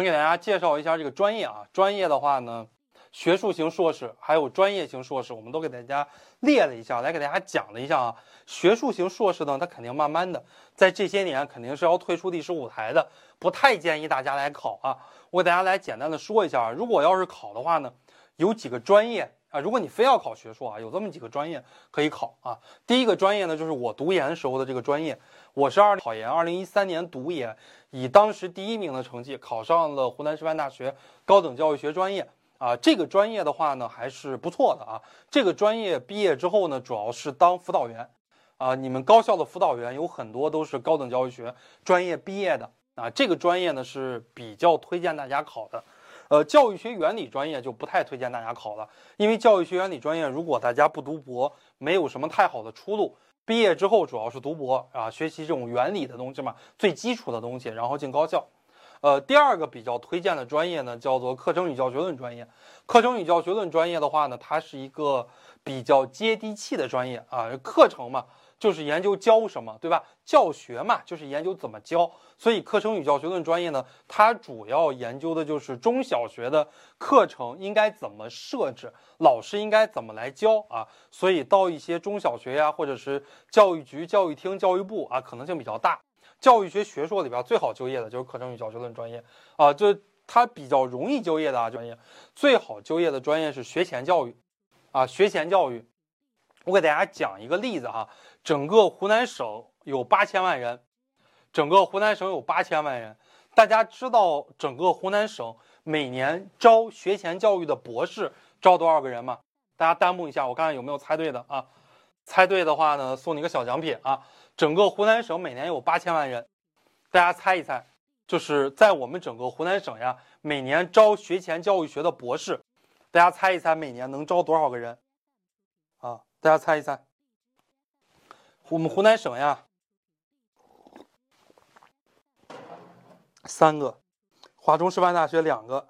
我们给大家介绍一下这个专业啊，专业的话呢，学术型硕士还有专业型硕士，我们都给大家列了一下，来给大家讲了一下啊。学术型硕士呢，它肯定慢慢的在这些年肯定是要退出历史舞台的，不太建议大家来考啊。我给大家来简单的说一下啊，如果要是考的话呢，有几个专业啊，如果你非要考学硕啊，有这么几个专业可以考啊。第一个专业呢，就是我读研时候的这个专业，我是二考研，二零一三年读研。以当时第一名的成绩考上了湖南师范大学高等教育学专业啊，这个专业的话呢还是不错的啊。这个专业毕业之后呢，主要是当辅导员啊。你们高校的辅导员有很多都是高等教育学专业毕业的啊。这个专业呢是比较推荐大家考的，呃，教育学原理专业就不太推荐大家考了，因为教育学原理专业如果大家不读博，没有什么太好的出路。毕业之后主要是读博啊，学习这种原理的东西嘛，最基础的东西，然后进高校。呃，第二个比较推荐的专业呢，叫做课程与教学论专业。课程与教学论专业的话呢，它是一个比较接地气的专业啊，课程嘛。就是研究教什么，对吧？教学嘛，就是研究怎么教。所以课程与教学论专业呢，它主要研究的就是中小学的课程应该怎么设置，老师应该怎么来教啊。所以到一些中小学呀，或者是教育局、教育厅、教育部啊，可能性比较大。教育学学硕里边最好就业的就是课程与教学论专业啊，就它比较容易就业的啊专业。最好就业的专业是学前教育啊，学前教育。我给大家讲一个例子哈。整个湖南省有八千万人，整个湖南省有八千万人。大家知道整个湖南省每年招学前教育的博士招多少个人吗？大家弹幕一下，我看看有没有猜对的啊？猜对的话呢，送你个小奖品啊！整个湖南省每年有八千万人，大家猜一猜，就是在我们整个湖南省呀，每年招学前教育学的博士，大家猜一猜，每年能招多少个人？大家猜一猜。我们湖南省呀，三个，华中师范大学两个，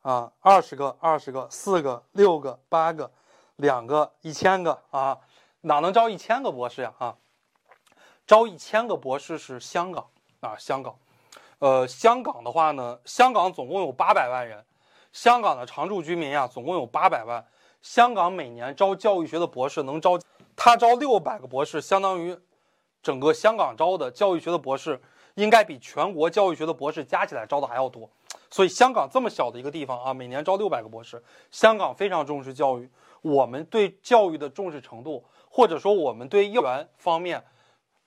啊，二十个，二十个，四个，六个，八个，两个，一千个啊，哪能招一千个博士呀？啊，招一千个博士是香港啊，香港，呃，香港的话呢，香港总共有八百万人，香港的常住居民呀，总共有八百万，香港每年招教育学的博士能招。他招六百个博士，相当于整个香港招的教育学的博士，应该比全国教育学的博士加起来招的还要多。所以香港这么小的一个地方啊，每年招六百个博士，香港非常重视教育。我们对教育的重视程度，或者说我们对幼儿园方面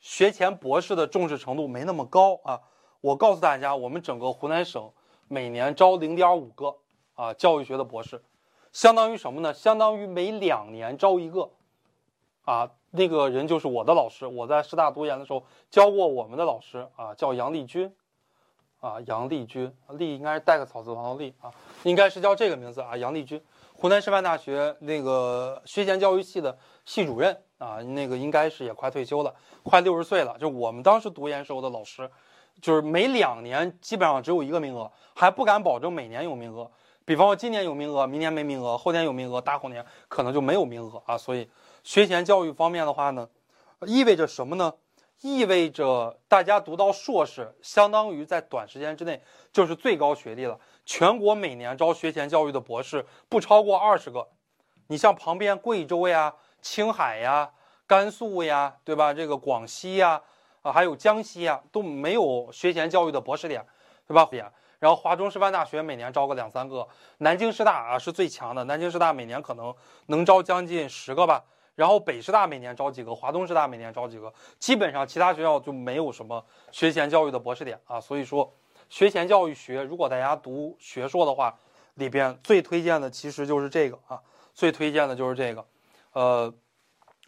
学前博士的重视程度没那么高啊。我告诉大家，我们整个湖南省每年招零点五个啊教育学的博士，相当于什么呢？相当于每两年招一个。啊，那个人就是我的老师，我在师大读研的时候教过我们的老师啊，叫杨丽君，啊，杨丽君，丽应该是带个草字旁的丽啊，应该是叫这个名字啊，杨丽君，湖南师范大学那个学前教育系的系主任啊，那个应该是也快退休了，快六十岁了，就我们当时读研时候的老师，就是每两年基本上只有一个名额，还不敢保证每年有名额，比方说今年有名额，明年没名额，后天有名额，大后年可能就没有名额啊，所以。学前教育方面的话呢，意味着什么呢？意味着大家读到硕士，相当于在短时间之内就是最高学历了。全国每年招学前教育的博士不超过二十个。你像旁边贵州呀、青海呀、甘肃呀，对吧？这个广西呀，啊，还有江西呀，都没有学前教育的博士点，对吧？然后华中师范大学每年招个两三个，南京师大啊是最强的，南京师大每年可能能招将近十个吧。然后北师大每年招几个，华东师大每年招几个，基本上其他学校就没有什么学前教育的博士点啊。所以说，学前教育学如果大家读学硕的话，里边最推荐的其实就是这个啊，最推荐的就是这个。呃，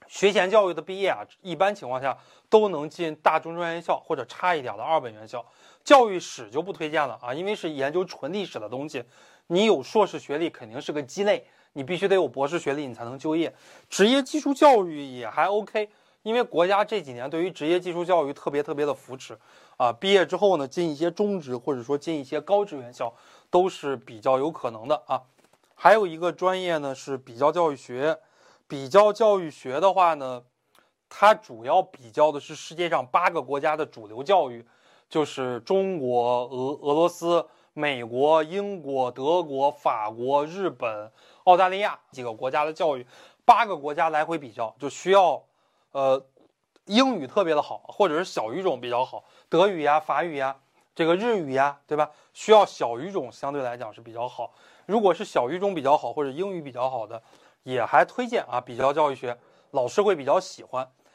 学前教育的毕业啊，一般情况下都能进大中专院校或者差一点的二本院校。教育史就不推荐了啊，因为是研究纯历史的东西，你有硕士学历肯定是个鸡肋。你必须得有博士学历，你才能就业。职业技术教育也还 OK，因为国家这几年对于职业技术教育特别特别的扶持，啊，毕业之后呢，进一些中职或者说进一些高职院校都是比较有可能的啊。还有一个专业呢是比较教育学，比较教育学的话呢，它主要比较的是世界上八个国家的主流教育，就是中国、俄俄罗斯、美国、英国、德国、法国、日本、澳大利亚几个国家的教育，八个国家来回比较，就需要，呃，英语特别的好，或者是小语种比较好，德语呀、法语呀、这个日语呀，对吧？需要小语种相对来讲是比较好。如果是小语种比较好或者英语比较好的，也还推荐啊，比较教育学老师会比较喜欢。